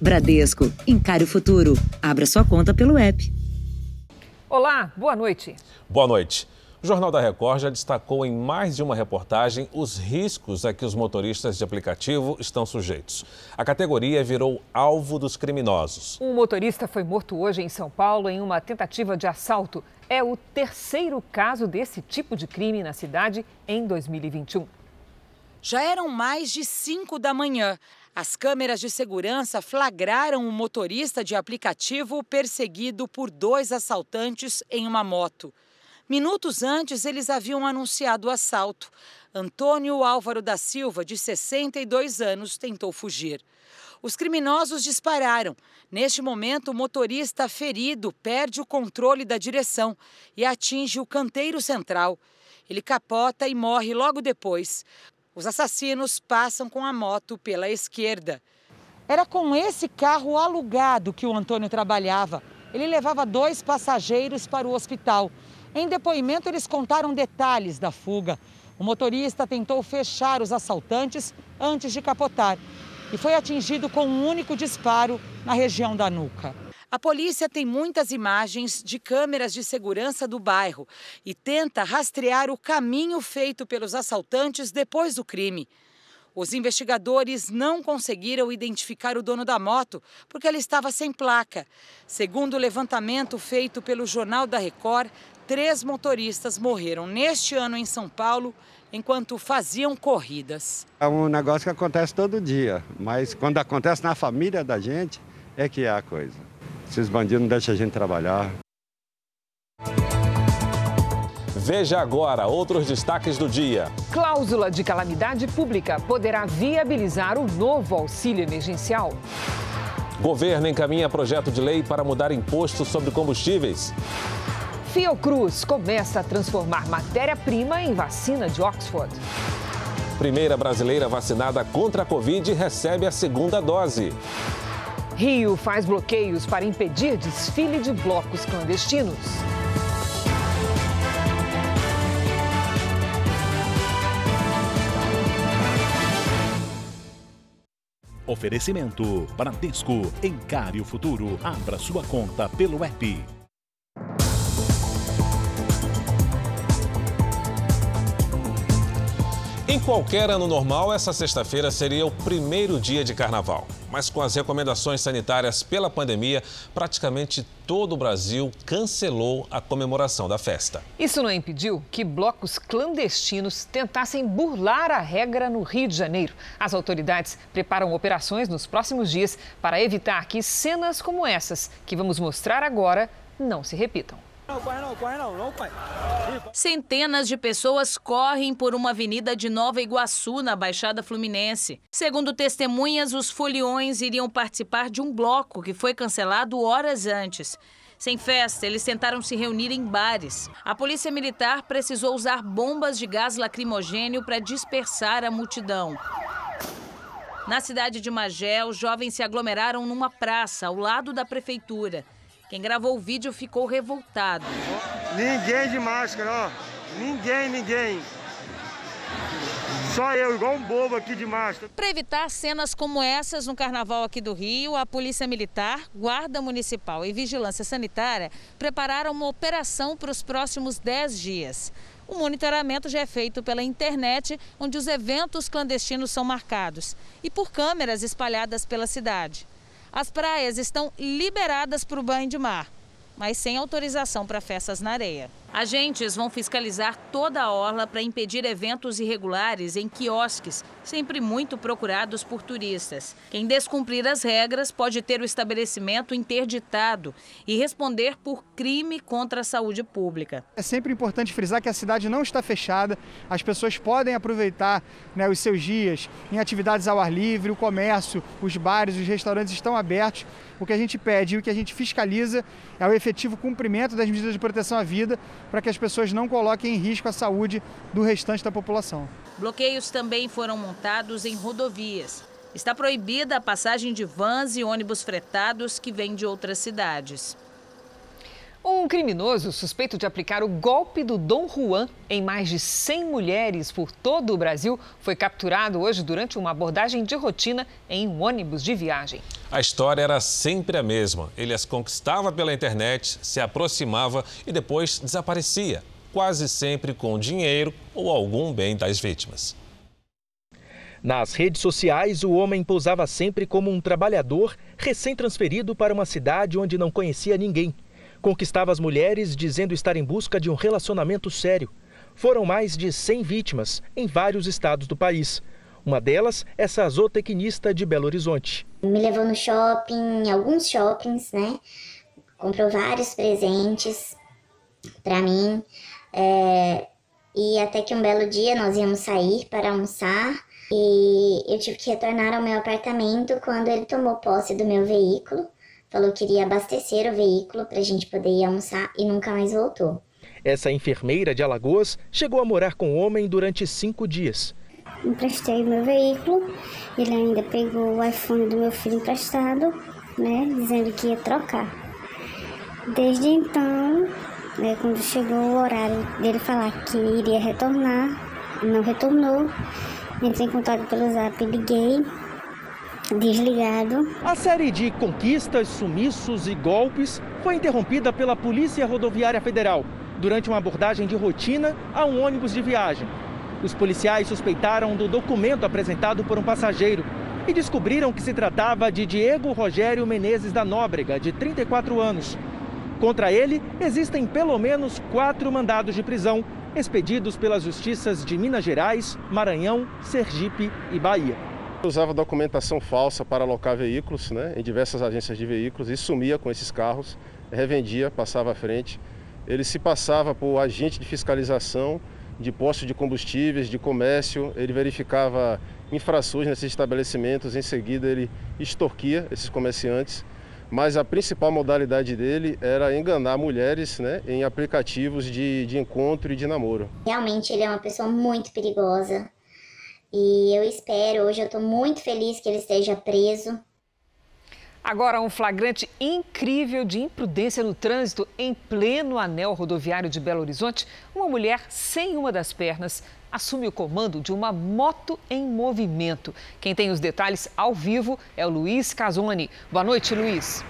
Bradesco, encare o futuro. Abra sua conta pelo app. Olá, boa noite. Boa noite. O Jornal da Record já destacou em mais de uma reportagem os riscos a que os motoristas de aplicativo estão sujeitos. A categoria virou alvo dos criminosos. Um motorista foi morto hoje em São Paulo em uma tentativa de assalto. É o terceiro caso desse tipo de crime na cidade em 2021. Já eram mais de 5 da manhã. As câmeras de segurança flagraram um motorista de aplicativo perseguido por dois assaltantes em uma moto. Minutos antes, eles haviam anunciado o assalto. Antônio Álvaro da Silva, de 62 anos, tentou fugir. Os criminosos dispararam. Neste momento, o motorista ferido perde o controle da direção e atinge o canteiro central. Ele capota e morre logo depois. Os assassinos passam com a moto pela esquerda. Era com esse carro alugado que o Antônio trabalhava. Ele levava dois passageiros para o hospital. Em depoimento, eles contaram detalhes da fuga. O motorista tentou fechar os assaltantes antes de capotar e foi atingido com um único disparo na região da nuca. A polícia tem muitas imagens de câmeras de segurança do bairro e tenta rastrear o caminho feito pelos assaltantes depois do crime. Os investigadores não conseguiram identificar o dono da moto porque ela estava sem placa. Segundo o levantamento feito pelo Jornal da Record, três motoristas morreram neste ano em São Paulo enquanto faziam corridas. É um negócio que acontece todo dia, mas quando acontece na família da gente, é que é a coisa. Esses bandidos não deixam a gente trabalhar. Veja agora outros destaques do dia. Cláusula de calamidade pública poderá viabilizar o novo auxílio emergencial. Governo encaminha projeto de lei para mudar imposto sobre combustíveis. Fiocruz começa a transformar matéria-prima em vacina de Oxford. Primeira brasileira vacinada contra a Covid recebe a segunda dose. Rio faz bloqueios para impedir desfile de blocos clandestinos. Oferecimento Bradesco. Encare o futuro. Abra sua conta pelo app. Em qualquer ano normal, essa sexta-feira seria o primeiro dia de carnaval. Mas com as recomendações sanitárias pela pandemia, praticamente todo o Brasil cancelou a comemoração da festa. Isso não impediu que blocos clandestinos tentassem burlar a regra no Rio de Janeiro. As autoridades preparam operações nos próximos dias para evitar que cenas como essas, que vamos mostrar agora, não se repitam. Centenas de pessoas correm por uma avenida de Nova Iguaçu, na Baixada Fluminense. Segundo testemunhas, os foliões iriam participar de um bloco que foi cancelado horas antes. Sem festa, eles tentaram se reunir em bares. A polícia militar precisou usar bombas de gás lacrimogênio para dispersar a multidão. Na cidade de Magé, os jovens se aglomeraram numa praça ao lado da prefeitura. Quem gravou o vídeo ficou revoltado. Ninguém de máscara, ó. Ninguém, ninguém. Só eu, igual um bobo aqui de máscara. Para evitar cenas como essas no carnaval aqui do Rio, a Polícia Militar, Guarda Municipal e Vigilância Sanitária prepararam uma operação para os próximos 10 dias. O monitoramento já é feito pela internet, onde os eventos clandestinos são marcados, e por câmeras espalhadas pela cidade. As praias estão liberadas para o banho de mar, mas sem autorização para festas na areia. Agentes vão fiscalizar toda a orla para impedir eventos irregulares em quiosques, sempre muito procurados por turistas. Quem descumprir as regras pode ter o estabelecimento interditado e responder por crime contra a saúde pública. É sempre importante frisar que a cidade não está fechada, as pessoas podem aproveitar né, os seus dias em atividades ao ar livre, o comércio, os bares, os restaurantes estão abertos. O que a gente pede e o que a gente fiscaliza é o efetivo cumprimento das medidas de proteção à vida para que as pessoas não coloquem em risco a saúde do restante da população. Bloqueios também foram montados em rodovias. Está proibida a passagem de vans e ônibus fretados que vêm de outras cidades. Um criminoso suspeito de aplicar o golpe do Dom Juan em mais de 100 mulheres por todo o Brasil foi capturado hoje durante uma abordagem de rotina em um ônibus de viagem. A história era sempre a mesma. Ele as conquistava pela internet, se aproximava e depois desaparecia, quase sempre com dinheiro ou algum bem das vítimas. Nas redes sociais, o homem pousava sempre como um trabalhador recém-transferido para uma cidade onde não conhecia ninguém. Conquistava as mulheres dizendo estar em busca de um relacionamento sério. Foram mais de 100 vítimas em vários estados do país. Uma delas, essa zootecnista de Belo Horizonte. Me levou no shopping, alguns shoppings, né? Comprou vários presentes para mim. É... E até que um belo dia nós íamos sair para almoçar e eu tive que retornar ao meu apartamento quando ele tomou posse do meu veículo. Falou que iria abastecer o veículo para a gente poder ir almoçar e nunca mais voltou. Essa enfermeira de Alagoas chegou a morar com o homem durante cinco dias. Emprestei meu veículo, ele ainda pegou o iPhone do meu filho emprestado, né, dizendo que ia trocar. Desde então, né, quando chegou o horário dele falar que iria retornar, não retornou. Entrei em contato pelo zap, liguei, desligado. A série de conquistas, sumiços e golpes foi interrompida pela Polícia Rodoviária Federal durante uma abordagem de rotina a um ônibus de viagem. Os policiais suspeitaram do documento apresentado por um passageiro e descobriram que se tratava de Diego Rogério Menezes da Nóbrega, de 34 anos. Contra ele, existem pelo menos quatro mandados de prisão expedidos pelas justiças de Minas Gerais, Maranhão, Sergipe e Bahia. Usava documentação falsa para alocar veículos né, em diversas agências de veículos e sumia com esses carros, revendia, passava à frente. Ele se passava por agente de fiscalização de postos de combustíveis, de comércio, ele verificava infrações nesses estabelecimentos, em seguida ele extorquia esses comerciantes mas a principal modalidade dele era enganar mulheres né, em aplicativos de, de encontro e de namoro. Realmente ele é uma pessoa muito perigosa e eu espero, hoje eu estou muito feliz que ele esteja preso. Agora, um flagrante incrível de imprudência no trânsito em pleno anel rodoviário de Belo Horizonte. Uma mulher sem uma das pernas assume o comando de uma moto em movimento. Quem tem os detalhes ao vivo é o Luiz Casoni. Boa noite, Luiz.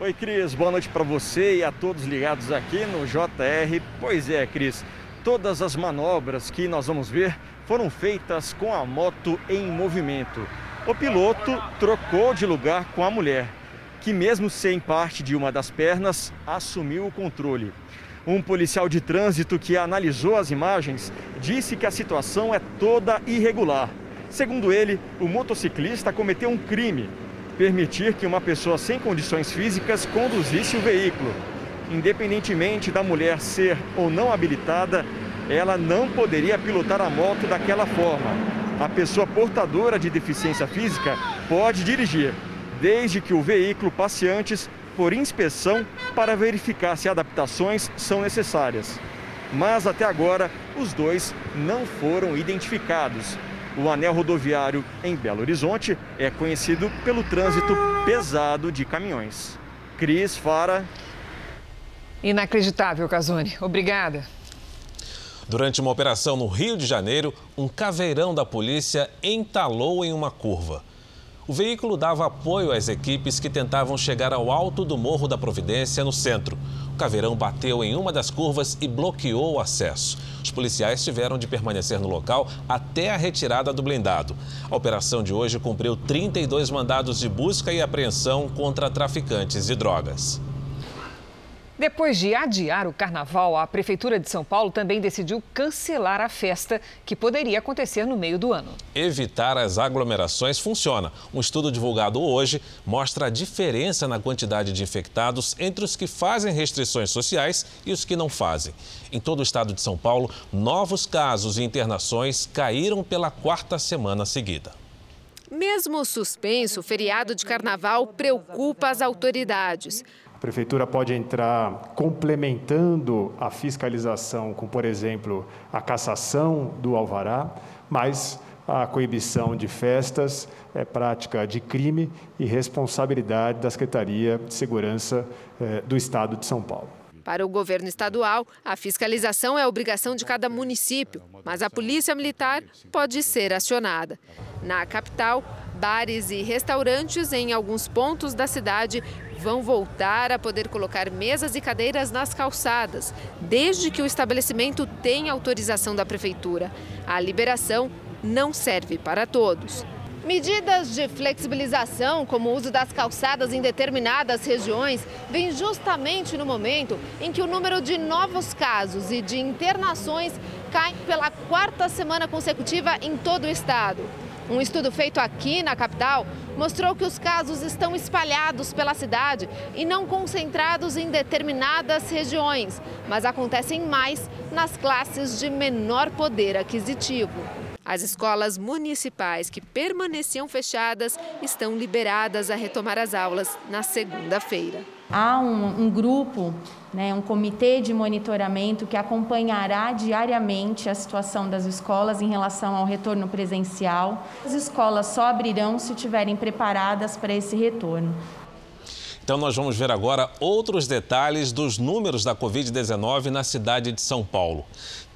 Oi, Cris. Boa noite para você e a todos ligados aqui no JR. Pois é, Cris. Todas as manobras que nós vamos ver foram feitas com a moto em movimento. O piloto trocou de lugar com a mulher, que, mesmo sem parte de uma das pernas, assumiu o controle. Um policial de trânsito que analisou as imagens disse que a situação é toda irregular. Segundo ele, o motociclista cometeu um crime: permitir que uma pessoa sem condições físicas conduzisse o veículo. Independentemente da mulher ser ou não habilitada, ela não poderia pilotar a moto daquela forma. A pessoa portadora de deficiência física pode dirigir, desde que o veículo passe antes por inspeção para verificar se adaptações são necessárias. Mas até agora, os dois não foram identificados. O anel rodoviário em Belo Horizonte é conhecido pelo trânsito pesado de caminhões. Cris Fara. Inacreditável, Casone. Obrigada. Durante uma operação no Rio de Janeiro, um caveirão da polícia entalou em uma curva. O veículo dava apoio às equipes que tentavam chegar ao alto do Morro da Providência, no centro. O caveirão bateu em uma das curvas e bloqueou o acesso. Os policiais tiveram de permanecer no local até a retirada do blindado. A operação de hoje cumpriu 32 mandados de busca e apreensão contra traficantes de drogas. Depois de adiar o carnaval, a Prefeitura de São Paulo também decidiu cancelar a festa que poderia acontecer no meio do ano. Evitar as aglomerações funciona. Um estudo divulgado hoje mostra a diferença na quantidade de infectados entre os que fazem restrições sociais e os que não fazem. Em todo o estado de São Paulo, novos casos e internações caíram pela quarta semana seguida. Mesmo suspenso, o feriado de carnaval preocupa as autoridades. Prefeitura pode entrar complementando a fiscalização com, por exemplo, a cassação do alvará, mas a coibição de festas é prática de crime e responsabilidade da Secretaria de Segurança eh, do Estado de São Paulo. Para o governo estadual, a fiscalização é obrigação de cada município, mas a Polícia Militar pode ser acionada. Na capital, Bares e restaurantes em alguns pontos da cidade vão voltar a poder colocar mesas e cadeiras nas calçadas, desde que o estabelecimento tenha autorização da prefeitura. A liberação não serve para todos. Medidas de flexibilização, como o uso das calçadas em determinadas regiões, vêm justamente no momento em que o número de novos casos e de internações cai pela quarta semana consecutiva em todo o estado. Um estudo feito aqui na capital mostrou que os casos estão espalhados pela cidade e não concentrados em determinadas regiões, mas acontecem mais nas classes de menor poder aquisitivo. As escolas municipais que permaneciam fechadas estão liberadas a retomar as aulas na segunda-feira. Há um, um grupo, né, um comitê de monitoramento que acompanhará diariamente a situação das escolas em relação ao retorno presencial. As escolas só abrirão se estiverem preparadas para esse retorno. Então, nós vamos ver agora outros detalhes dos números da Covid-19 na cidade de São Paulo.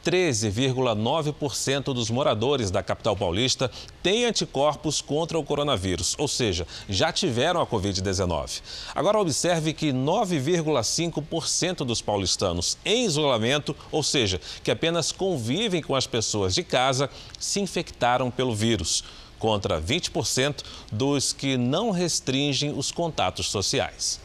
13,9% dos moradores da capital paulista têm anticorpos contra o coronavírus, ou seja, já tiveram a Covid-19. Agora, observe que 9,5% dos paulistanos em isolamento, ou seja, que apenas convivem com as pessoas de casa, se infectaram pelo vírus, contra 20% dos que não restringem os contatos sociais.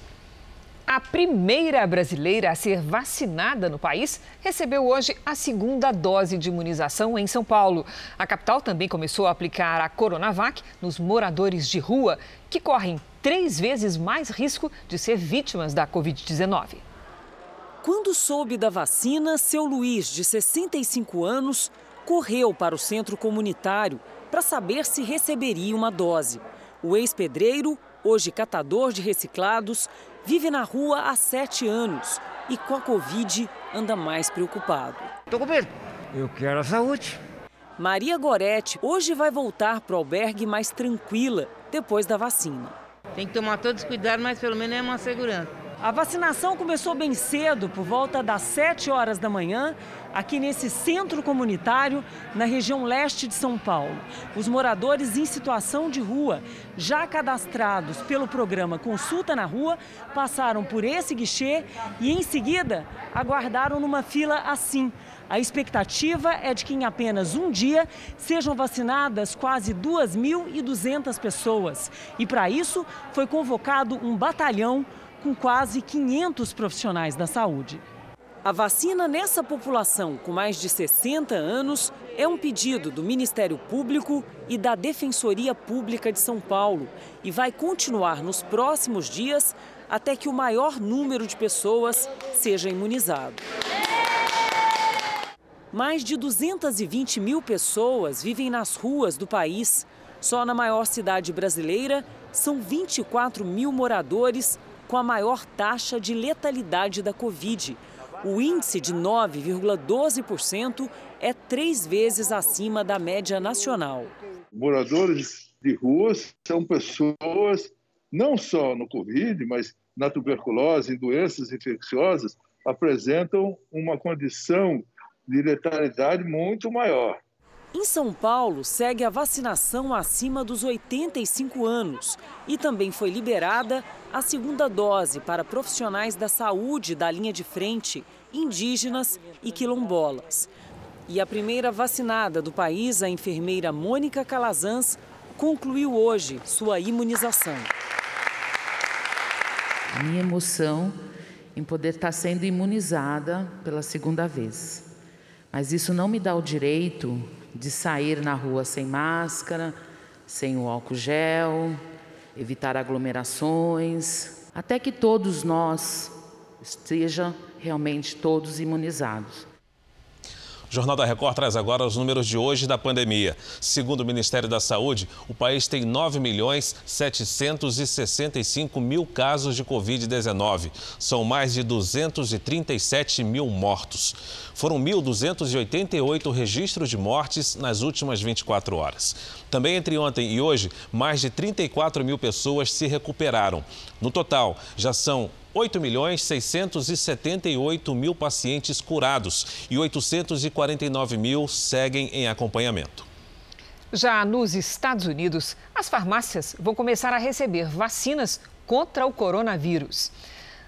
A primeira brasileira a ser vacinada no país recebeu hoje a segunda dose de imunização em São Paulo. A capital também começou a aplicar a Coronavac nos moradores de rua, que correm três vezes mais risco de ser vítimas da Covid-19. Quando soube da vacina, seu Luiz, de 65 anos, correu para o centro comunitário para saber se receberia uma dose. O ex-pedreiro, hoje catador de reciclados, vive na rua há sete anos e com a Covid anda mais preocupado. Tô com medo. Eu quero a saúde. Maria Gorete hoje vai voltar para o albergue mais tranquila depois da vacina. Tem que tomar todos os cuidados, mas pelo menos é uma segurança. A vacinação começou bem cedo, por volta das 7 horas da manhã, aqui nesse centro comunitário, na região leste de São Paulo. Os moradores em situação de rua, já cadastrados pelo programa Consulta na Rua, passaram por esse guichê e, em seguida, aguardaram numa fila assim. A expectativa é de que em apenas um dia sejam vacinadas quase 2.200 pessoas. E para isso foi convocado um batalhão com quase 500 profissionais da saúde. A vacina nessa população com mais de 60 anos é um pedido do Ministério Público e da Defensoria Pública de São Paulo e vai continuar nos próximos dias até que o maior número de pessoas seja imunizado. Mais de 220 mil pessoas vivem nas ruas do país. Só na maior cidade brasileira, são 24 mil moradores com a maior taxa de letalidade da Covid. O índice de 9,12% é três vezes acima da média nacional. Moradores de ruas são pessoas, não só no Covid, mas na tuberculose, em doenças infecciosas, apresentam uma condição de letalidade muito maior. Em São Paulo, segue a vacinação acima dos 85 anos e também foi liberada a segunda dose para profissionais da saúde da linha de frente, indígenas e quilombolas. E a primeira vacinada do país, a enfermeira Mônica Calazans, concluiu hoje sua imunização. Minha emoção em poder estar sendo imunizada pela segunda vez. Mas isso não me dá o direito de sair na rua sem máscara, sem o álcool gel, evitar aglomerações, até que todos nós estejam realmente todos imunizados. O Jornal da Record traz agora os números de hoje da pandemia. Segundo o Ministério da Saúde, o país tem 9 milhões 765 mil casos de Covid-19. São mais de 237 mil mortos. Foram 1.288 registros de mortes nas últimas 24 horas. Também entre ontem e hoje, mais de 34 mil pessoas se recuperaram. No total, já são 8 milhões 678 mil pacientes curados e 849 mil seguem em acompanhamento. Já nos Estados Unidos, as farmácias vão começar a receber vacinas contra o coronavírus.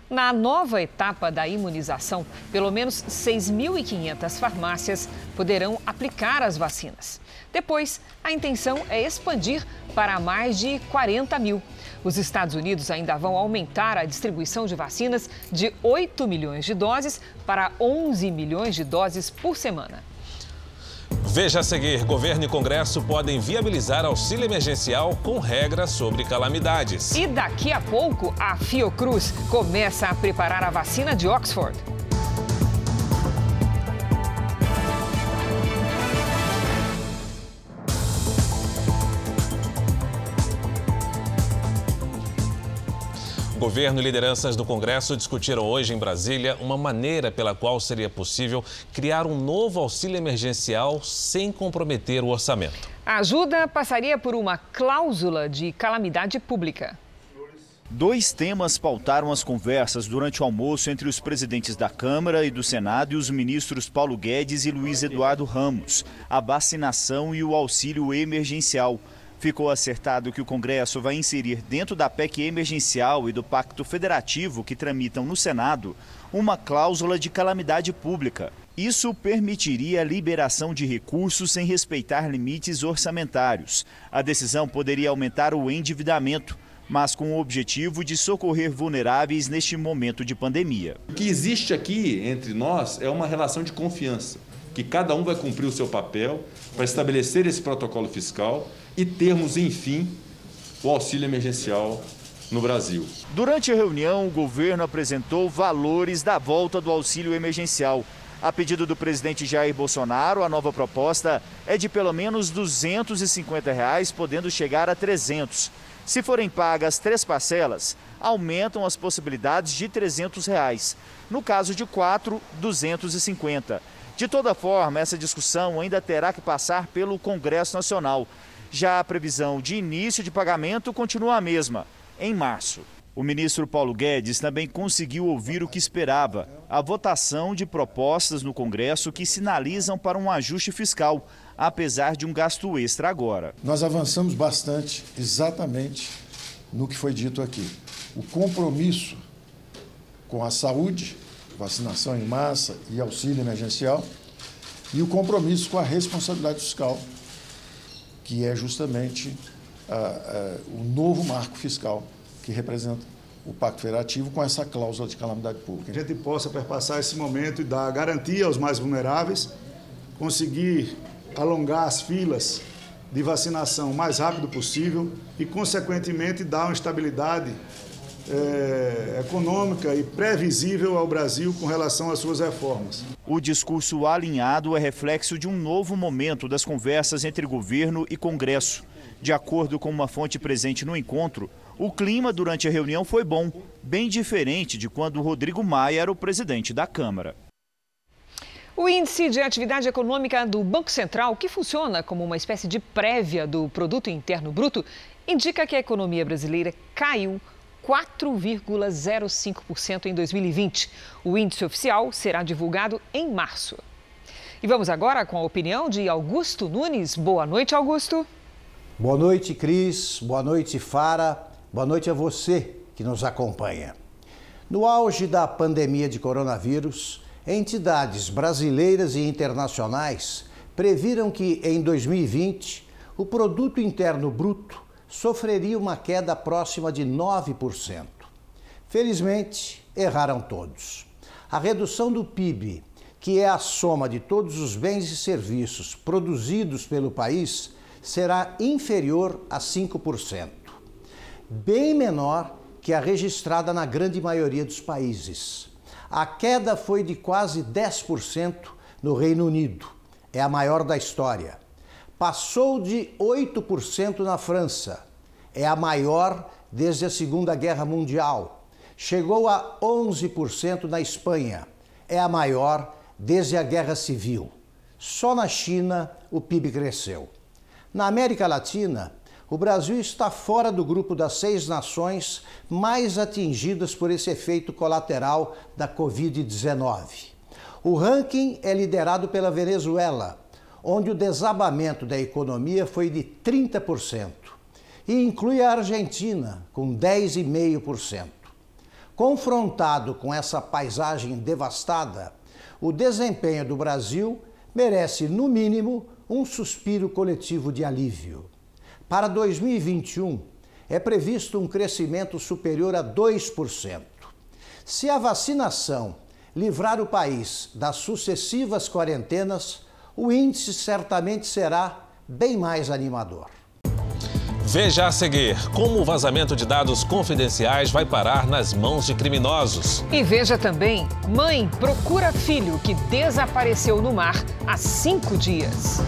Na nova etapa da imunização, pelo menos 6.500 farmácias poderão aplicar as vacinas. Depois, a intenção é expandir para mais de 40 mil. Os Estados Unidos ainda vão aumentar a distribuição de vacinas de 8 milhões de doses para 11 milhões de doses por semana. Veja a seguir: governo e Congresso podem viabilizar auxílio emergencial com regras sobre calamidades. E daqui a pouco, a Fiocruz começa a preparar a vacina de Oxford. Governo e lideranças do Congresso discutiram hoje em Brasília uma maneira pela qual seria possível criar um novo auxílio emergencial sem comprometer o orçamento. A ajuda passaria por uma cláusula de calamidade pública. Dois temas pautaram as conversas durante o almoço entre os presidentes da Câmara e do Senado e os ministros Paulo Guedes e Luiz Eduardo Ramos: a vacinação e o auxílio emergencial. Ficou acertado que o Congresso vai inserir dentro da PEC emergencial e do Pacto Federativo que tramitam no Senado uma cláusula de calamidade pública. Isso permitiria a liberação de recursos sem respeitar limites orçamentários. A decisão poderia aumentar o endividamento, mas com o objetivo de socorrer vulneráveis neste momento de pandemia. O que existe aqui entre nós é uma relação de confiança, que cada um vai cumprir o seu papel para estabelecer esse protocolo fiscal e termos, enfim, o auxílio emergencial no Brasil. Durante a reunião, o governo apresentou valores da volta do auxílio emergencial. A pedido do presidente Jair Bolsonaro, a nova proposta é de pelo menos 250 reais, podendo chegar a 300. Se forem pagas três parcelas, aumentam as possibilidades de 300 reais. No caso de quatro, R$ 250. De toda forma, essa discussão ainda terá que passar pelo Congresso Nacional. Já a previsão de início de pagamento continua a mesma, em março. O ministro Paulo Guedes também conseguiu ouvir o que esperava: a votação de propostas no Congresso que sinalizam para um ajuste fiscal, apesar de um gasto extra agora. Nós avançamos bastante exatamente no que foi dito aqui. O compromisso com a saúde, vacinação em massa e auxílio emergencial, e o compromisso com a responsabilidade fiscal que é justamente uh, uh, o novo marco fiscal que representa o Pacto Federativo com essa cláusula de calamidade pública. A gente possa perpassar esse momento e dar garantia aos mais vulneráveis, conseguir alongar as filas de vacinação o mais rápido possível e, consequentemente, dar uma estabilidade é, econômica e previsível ao Brasil com relação às suas reformas. O discurso alinhado é reflexo de um novo momento das conversas entre governo e Congresso. De acordo com uma fonte presente no encontro, o clima durante a reunião foi bom, bem diferente de quando Rodrigo Maia era o presidente da Câmara. O índice de atividade econômica do Banco Central, que funciona como uma espécie de prévia do produto interno bruto, indica que a economia brasileira caiu 4,05% em 2020. O índice oficial será divulgado em março. E vamos agora com a opinião de Augusto Nunes. Boa noite, Augusto. Boa noite, Cris. Boa noite, Fara. Boa noite a você que nos acompanha. No auge da pandemia de coronavírus, entidades brasileiras e internacionais previram que em 2020 o produto interno bruto sofreria uma queda próxima de 9%. Felizmente, erraram todos. A redução do PIB, que é a soma de todos os bens e serviços produzidos pelo país, será inferior a 5%, bem menor que a registrada na grande maioria dos países. A queda foi de quase 10% no Reino Unido, é a maior da história passou de 8% na França, é a maior desde a Segunda Guerra Mundial. Chegou a 11% na Espanha, é a maior desde a Guerra Civil. Só na China o PIB cresceu. Na América Latina, o Brasil está fora do grupo das seis nações mais atingidas por esse efeito colateral da Covid-19. O ranking é liderado pela Venezuela, onde o desabamento da economia foi de 30%, e inclui a Argentina, com 10,5%. Confrontado com essa paisagem devastada, o desempenho do Brasil merece, no mínimo, um suspiro coletivo de alívio. Para 2021, é previsto um crescimento superior a 2%. Se a vacinação livrar o país das sucessivas quarentenas, o índice certamente será bem mais animador. Veja a seguir como o vazamento de dados confidenciais vai parar nas mãos de criminosos. E veja também: mãe procura filho que desapareceu no mar há cinco dias.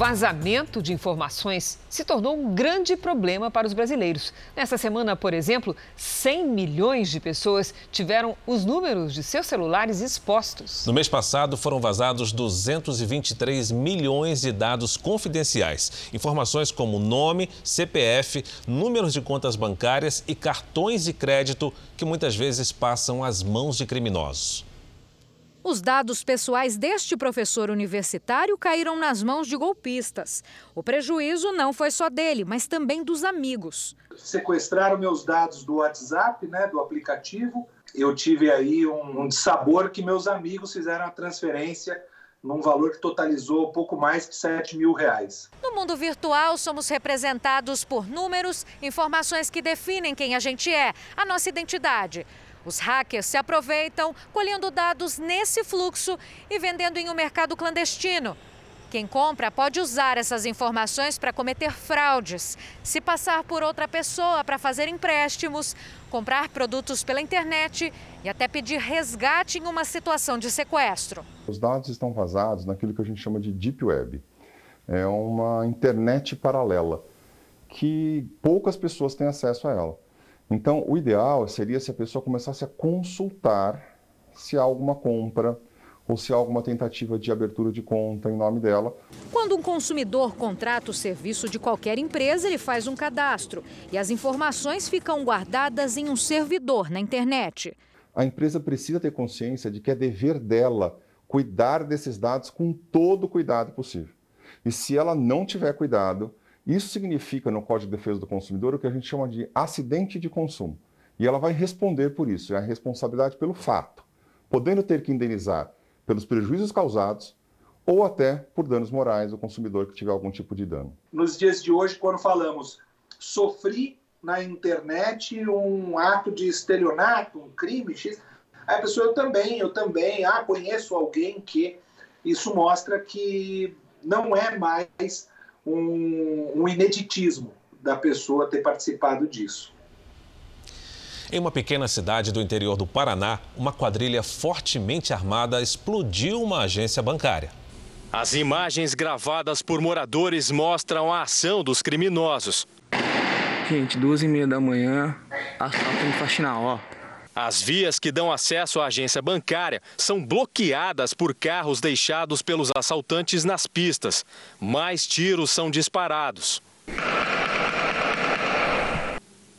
Vazamento de informações se tornou um grande problema para os brasileiros. Nessa semana, por exemplo, 100 milhões de pessoas tiveram os números de seus celulares expostos. No mês passado, foram vazados 223 milhões de dados confidenciais. Informações como nome, CPF, números de contas bancárias e cartões de crédito que muitas vezes passam às mãos de criminosos. Os dados pessoais deste professor universitário caíram nas mãos de golpistas. O prejuízo não foi só dele, mas também dos amigos. Sequestraram meus dados do WhatsApp, né, do aplicativo. Eu tive aí um, um sabor que meus amigos fizeram a transferência num valor que totalizou pouco mais de 7 mil reais. No mundo virtual, somos representados por números, informações que definem quem a gente é, a nossa identidade. Os hackers se aproveitam colhendo dados nesse fluxo e vendendo em um mercado clandestino. Quem compra pode usar essas informações para cometer fraudes, se passar por outra pessoa para fazer empréstimos, comprar produtos pela internet e até pedir resgate em uma situação de sequestro. Os dados estão vazados naquilo que a gente chama de Deep Web. É uma internet paralela que poucas pessoas têm acesso a ela. Então, o ideal seria se a pessoa começasse a consultar se há alguma compra ou se há alguma tentativa de abertura de conta em nome dela. Quando um consumidor contrata o serviço de qualquer empresa, ele faz um cadastro e as informações ficam guardadas em um servidor na internet. A empresa precisa ter consciência de que é dever dela cuidar desses dados com todo o cuidado possível. E se ela não tiver cuidado, isso significa, no Código de Defesa do Consumidor, o que a gente chama de acidente de consumo. E ela vai responder por isso, é a responsabilidade pelo fato, podendo ter que indenizar pelos prejuízos causados ou até por danos morais do consumidor que tiver algum tipo de dano. Nos dias de hoje, quando falamos sofri na internet um ato de estelionato, um crime X, aí a pessoa eu também, eu também, ah, conheço alguém que isso mostra que não é mais um, um ineditismo da pessoa ter participado disso. Em uma pequena cidade do interior do Paraná, uma quadrilha fortemente armada explodiu uma agência bancária. As imagens gravadas por moradores mostram a ação dos criminosos. Gente, duas e meia da manhã, assalto no faxinal, ó. As vias que dão acesso à agência bancária são bloqueadas por carros deixados pelos assaltantes nas pistas. Mais tiros são disparados.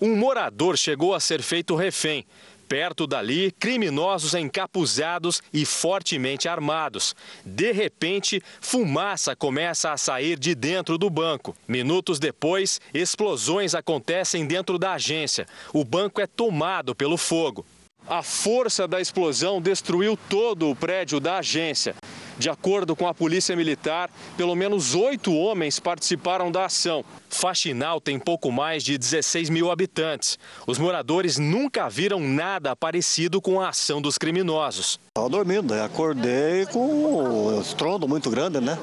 Um morador chegou a ser feito refém. Perto dali, criminosos encapuzados e fortemente armados. De repente, fumaça começa a sair de dentro do banco. Minutos depois, explosões acontecem dentro da agência. O banco é tomado pelo fogo. A força da explosão destruiu todo o prédio da agência. De acordo com a Polícia Militar, pelo menos oito homens participaram da ação. Faxinal tem pouco mais de 16 mil habitantes. Os moradores nunca viram nada parecido com a ação dos criminosos. Estava dormindo, acordei com um estrondo muito grande, né?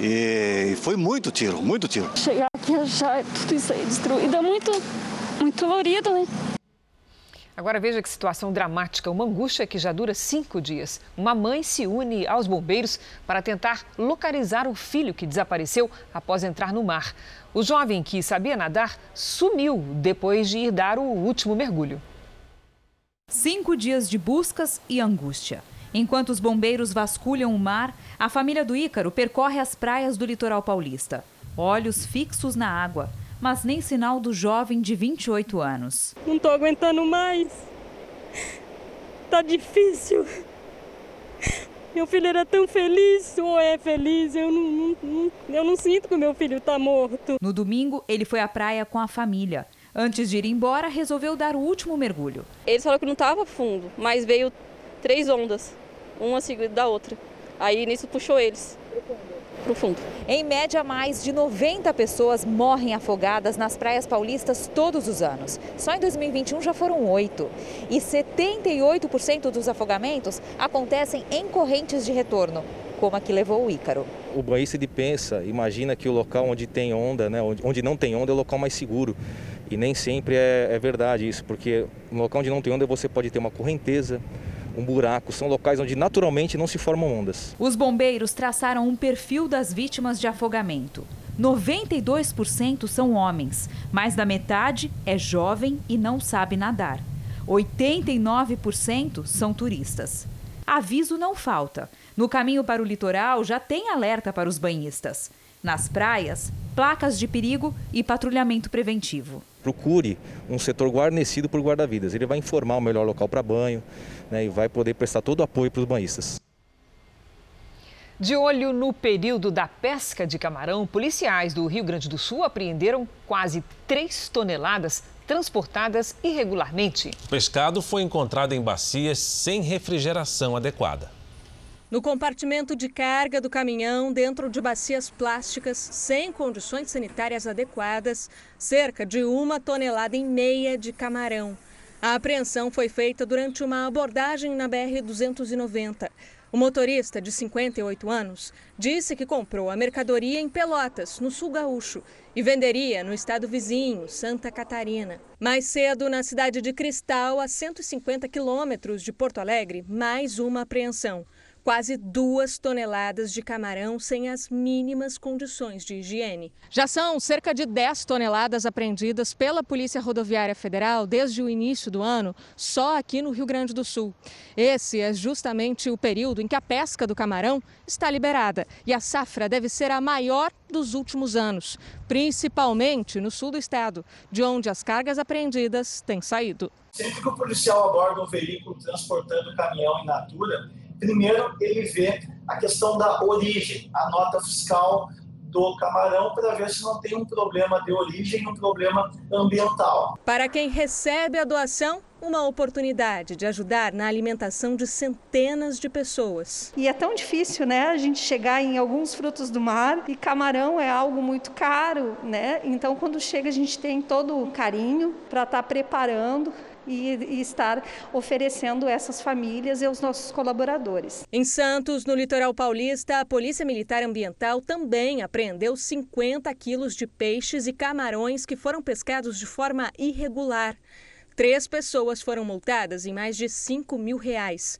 E foi muito tiro, muito tiro. Chegar aqui e achar tudo isso aí destruído é muito, muito dolorido, né? Agora veja que situação dramática, uma angústia que já dura cinco dias. Uma mãe se une aos bombeiros para tentar localizar o filho que desapareceu após entrar no mar. O jovem que sabia nadar sumiu depois de ir dar o último mergulho. Cinco dias de buscas e angústia. Enquanto os bombeiros vasculham o mar, a família do Ícaro percorre as praias do litoral paulista. olhos fixos na água, mas nem sinal do jovem de 28 anos. Não tô aguentando mais. Tá difícil. Meu filho era tão feliz, ou é feliz, eu não, não, não, eu não sinto que o meu filho tá morto. No domingo, ele foi à praia com a família. Antes de ir embora, resolveu dar o último mergulho. Eles falaram que não estava fundo, mas veio três ondas, uma seguida da outra. Aí nisso puxou eles para fundo. Em média, mais de 90 pessoas morrem afogadas nas praias paulistas todos os anos. Só em 2021 já foram oito. E 78% dos afogamentos acontecem em correntes de retorno, como a que levou o Ícaro. O banhista pensa, imagina que o local onde tem onda, né, onde não tem onda é o local mais seguro. E nem sempre é, é verdade isso, porque no local onde não tem onda você pode ter uma correnteza, um buraco, são locais onde naturalmente não se formam ondas. Os bombeiros traçaram um perfil das vítimas de afogamento. 92% são homens, mais da metade é jovem e não sabe nadar. 89% são turistas. Aviso não falta. No caminho para o litoral já tem alerta para os banhistas. Nas praias, placas de perigo e patrulhamento preventivo. Procure um setor guarnecido por guarda-vidas. Ele vai informar o melhor local para banho né, e vai poder prestar todo o apoio para os banhistas. De olho no período da pesca de camarão, policiais do Rio Grande do Sul apreenderam quase 3 toneladas transportadas irregularmente. O pescado foi encontrado em bacias sem refrigeração adequada no compartimento de carga do caminhão, dentro de bacias plásticas sem condições sanitárias adequadas, cerca de uma tonelada e meia de camarão. A apreensão foi feita durante uma abordagem na BR-290. O motorista, de 58 anos, disse que comprou a mercadoria em Pelotas, no sul gaúcho, e venderia no estado vizinho, Santa Catarina. Mais cedo, na cidade de Cristal, a 150 quilômetros de Porto Alegre, mais uma apreensão quase duas toneladas de camarão sem as mínimas condições de higiene. Já são cerca de 10 toneladas apreendidas pela Polícia Rodoviária Federal desde o início do ano, só aqui no Rio Grande do Sul. Esse é justamente o período em que a pesca do camarão está liberada e a safra deve ser a maior dos últimos anos, principalmente no sul do estado, de onde as cargas apreendidas têm saído. Sempre que o policial aborda um veículo transportando caminhão in natura, Primeiro, ele vê a questão da origem, a nota fiscal do camarão para ver se não tem um problema de origem, um problema ambiental. Para quem recebe a doação, uma oportunidade de ajudar na alimentação de centenas de pessoas. E é tão difícil, né, a gente chegar em alguns frutos do mar e camarão é algo muito caro, né? Então quando chega a gente tem todo o carinho para estar tá preparando e, e, estar oferecendo essas famílias e aos nossos colaboradores. Em Santos, no litoral paulista, a Polícia Militar Ambiental também apreendeu 50 quilos de peixes e camarões que foram pescados de forma irregular. Três pessoas foram multadas em mais de 5 mil reais.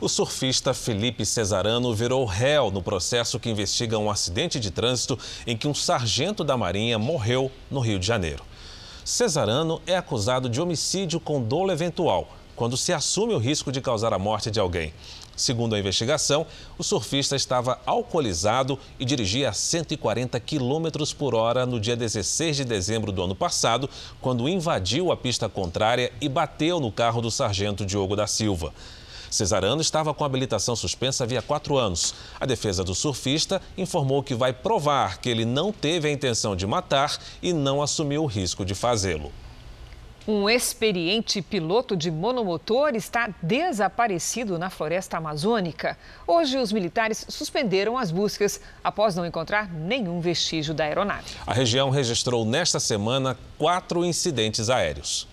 O surfista Felipe Cesarano virou réu no processo que investiga um acidente de trânsito em que um sargento da Marinha morreu no Rio de Janeiro. Cesarano é acusado de homicídio com dolo eventual, quando se assume o risco de causar a morte de alguém. Segundo a investigação, o surfista estava alcoolizado e dirigia a 140 km por hora no dia 16 de dezembro do ano passado, quando invadiu a pista contrária e bateu no carro do sargento Diogo da Silva. Cesarano estava com habilitação suspensa havia quatro anos. A defesa do surfista informou que vai provar que ele não teve a intenção de matar e não assumiu o risco de fazê-lo. Um experiente piloto de monomotor está desaparecido na floresta amazônica. Hoje, os militares suspenderam as buscas após não encontrar nenhum vestígio da aeronave. A região registrou nesta semana quatro incidentes aéreos.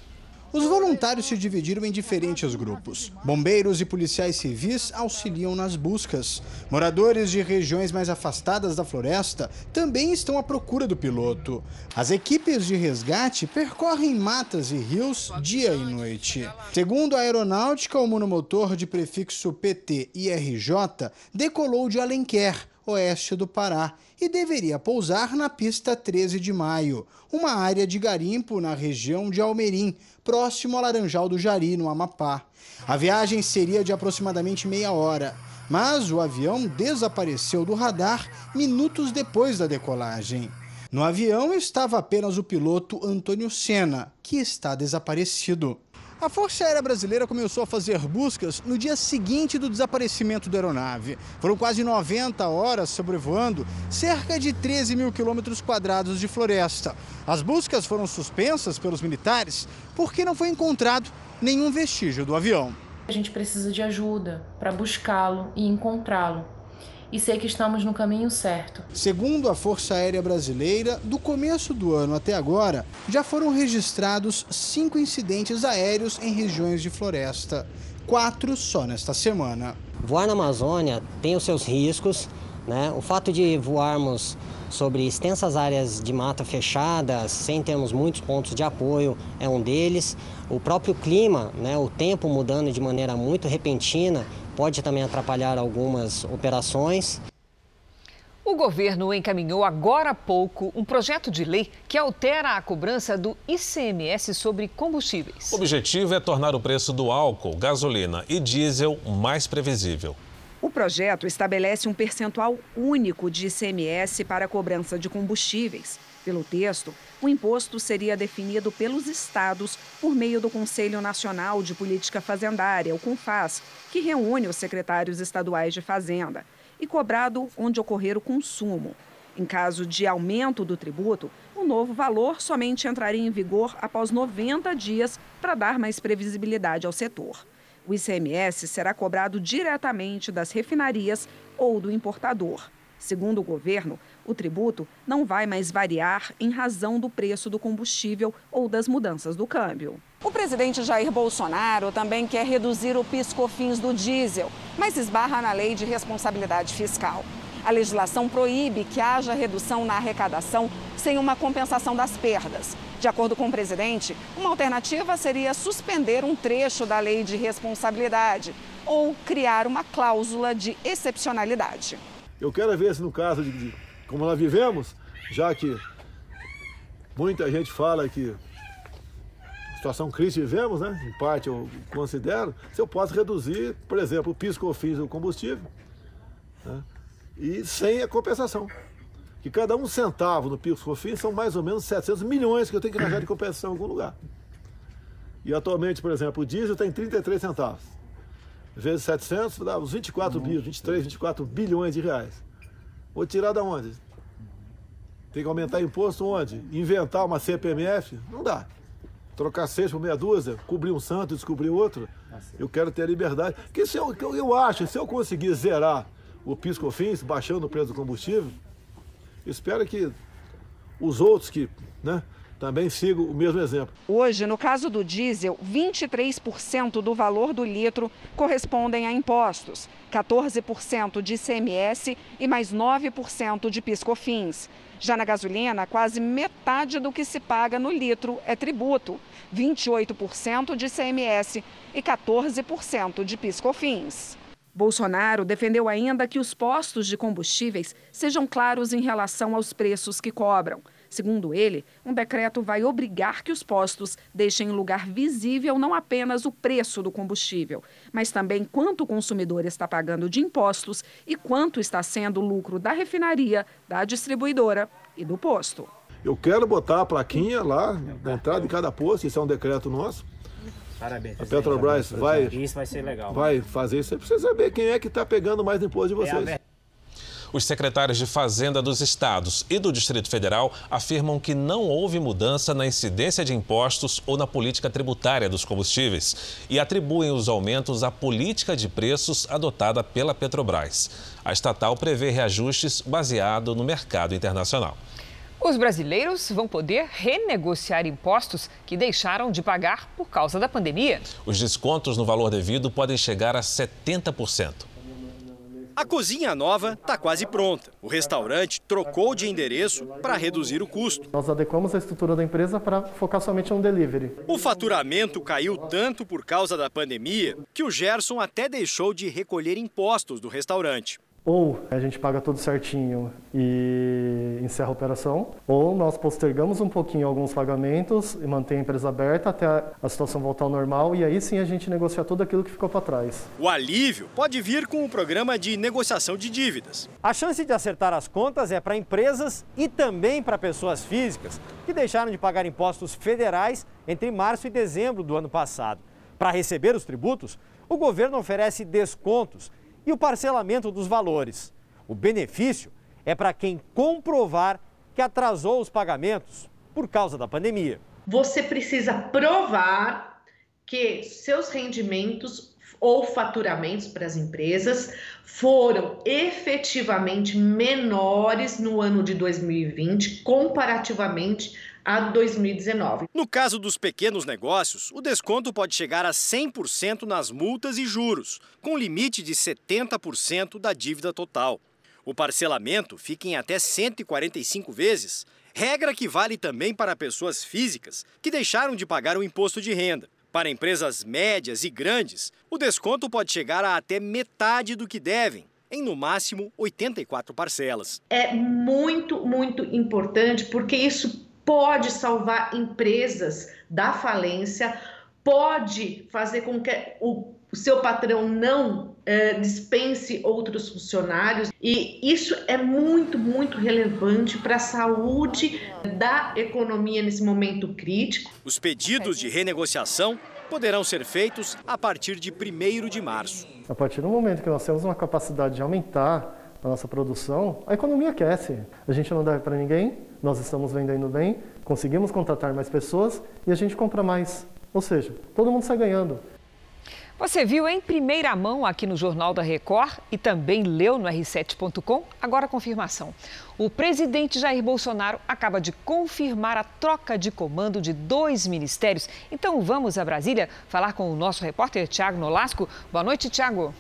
Os voluntários se dividiram em diferentes grupos. Bombeiros e policiais civis auxiliam nas buscas. Moradores de regiões mais afastadas da floresta também estão à procura do piloto. As equipes de resgate percorrem matas e rios dia e noite. Segundo a aeronáutica, o monomotor de prefixo PT IRJ decolou de Alenquer, oeste do Pará, e deveria pousar na pista 13 de maio, uma área de garimpo na região de Almerim, próximo ao Laranjal do Jari, no Amapá. A viagem seria de aproximadamente meia hora. mas o avião desapareceu do radar minutos depois da decolagem. No avião estava apenas o piloto Antônio Senna, que está desaparecido. A Força Aérea Brasileira começou a fazer buscas no dia seguinte do desaparecimento da aeronave. Foram quase 90 horas sobrevoando cerca de 13 mil quilômetros quadrados de floresta. As buscas foram suspensas pelos militares porque não foi encontrado nenhum vestígio do avião. A gente precisa de ajuda para buscá-lo e encontrá-lo e sei que estamos no caminho certo. Segundo a Força Aérea Brasileira, do começo do ano até agora, já foram registrados cinco incidentes aéreos em regiões de floresta. Quatro só nesta semana. Voar na Amazônia tem os seus riscos, né? O fato de voarmos sobre extensas áreas de mata fechadas, sem termos muitos pontos de apoio, é um deles. O próprio clima, né, o tempo mudando de maneira muito repentina, pode também atrapalhar algumas operações. O governo encaminhou agora há pouco um projeto de lei que altera a cobrança do ICMS sobre combustíveis. O objetivo é tornar o preço do álcool, gasolina e diesel mais previsível. O projeto estabelece um percentual único de ICMS para a cobrança de combustíveis. Pelo texto, o imposto seria definido pelos estados por meio do Conselho Nacional de Política Fazendária, o CONFAS, que reúne os secretários estaduais de Fazenda, e cobrado onde ocorrer o consumo. Em caso de aumento do tributo, o novo valor somente entraria em vigor após 90 dias para dar mais previsibilidade ao setor. O ICMS será cobrado diretamente das refinarias ou do importador. Segundo o governo, o tributo não vai mais variar em razão do preço do combustível ou das mudanças do câmbio. O presidente Jair Bolsonaro também quer reduzir o PIS/COFINS do diesel, mas esbarra na lei de responsabilidade fiscal. A legislação proíbe que haja redução na arrecadação sem uma compensação das perdas. De acordo com o presidente, uma alternativa seria suspender um trecho da lei de responsabilidade ou criar uma cláusula de excepcionalidade. Eu quero ver se no caso de, de como nós vivemos, já que muita gente fala que situação crítica vivemos, né? Em parte eu considero, se eu posso reduzir, por exemplo, o piscofins do combustível, né? e sem a compensação. Que cada um centavo no piscofins são mais ou menos 700 milhões que eu tenho que arranjar de compensação em algum lugar. E atualmente, por exemplo, o diesel está em 33 centavos. Vezes 700 dá uns 24 bilhões, 23, 24 bilhões de reais. Vou tirar da onde? Tem que aumentar imposto onde? Inventar uma CPMF? Não dá. Trocar seis por meia dúzia, cobrir um santo e descobrir outro. Eu quero ter a liberdade. Porque se eu, eu acho, se eu conseguir zerar o PIS/COFINS, baixando o preço do combustível, espero que os outros que né, também sigo o mesmo exemplo. Hoje, no caso do diesel, 23% do valor do litro correspondem a impostos, 14% de ICMS e mais 9% de piscofins. Já na gasolina, quase metade do que se paga no litro é tributo, 28% de ICMS e 14% de piscofins. Bolsonaro defendeu ainda que os postos de combustíveis sejam claros em relação aos preços que cobram. Segundo ele, um decreto vai obrigar que os postos deixem em lugar visível não apenas o preço do combustível, mas também quanto o consumidor está pagando de impostos e quanto está sendo o lucro da refinaria, da distribuidora e do posto. Eu quero botar a plaquinha lá na entrada de cada posto, isso é um decreto nosso. Parabéns. A Petrobras vai, isso vai ser legal. Vai fazer isso. Você precisa saber quem é que está pegando mais imposto de vocês. É os secretários de Fazenda dos estados e do Distrito Federal afirmam que não houve mudança na incidência de impostos ou na política tributária dos combustíveis e atribuem os aumentos à política de preços adotada pela Petrobras. A estatal prevê reajustes baseado no mercado internacional. Os brasileiros vão poder renegociar impostos que deixaram de pagar por causa da pandemia. Os descontos no valor devido podem chegar a 70%. A cozinha nova está quase pronta. O restaurante trocou de endereço para reduzir o custo. Nós adequamos a estrutura da empresa para focar somente no delivery. O faturamento caiu tanto por causa da pandemia que o Gerson até deixou de recolher impostos do restaurante. Ou a gente paga tudo certinho e encerra a operação, ou nós postergamos um pouquinho alguns pagamentos e mantém a empresa aberta até a situação voltar ao normal e aí sim a gente negocia tudo aquilo que ficou para trás. O alívio pode vir com o programa de negociação de dívidas. A chance de acertar as contas é para empresas e também para pessoas físicas que deixaram de pagar impostos federais entre março e dezembro do ano passado. Para receber os tributos, o governo oferece descontos e o parcelamento dos valores. O benefício é para quem comprovar que atrasou os pagamentos por causa da pandemia. Você precisa provar que seus rendimentos ou faturamentos para as empresas foram efetivamente menores no ano de 2020 comparativamente a 2019. No caso dos pequenos negócios, o desconto pode chegar a 100% nas multas e juros, com limite de 70% da dívida total. O parcelamento fica em até 145 vezes, regra que vale também para pessoas físicas que deixaram de pagar o imposto de renda. Para empresas médias e grandes, o desconto pode chegar a até metade do que devem, em no máximo 84 parcelas. É muito, muito importante porque isso pode salvar empresas da falência, pode fazer com que o, seu patrão não é, dispense outros funcionários. E isso é muito, muito relevante para a saúde da economia nesse momento crítico. Os pedidos de renegociação poderão ser feitos a partir de 1 de março. A partir do momento que nós temos uma capacidade de aumentar a nossa produção, a economia aquece. A gente não deve para ninguém, nós estamos vendendo bem, conseguimos contratar mais pessoas e a gente compra mais. Ou seja, todo mundo sai ganhando. Você viu em primeira mão aqui no Jornal da Record e também leu no r7.com? Agora a confirmação. O presidente Jair Bolsonaro acaba de confirmar a troca de comando de dois ministérios. Então vamos a Brasília falar com o nosso repórter Tiago Nolasco. Boa noite, Tiago.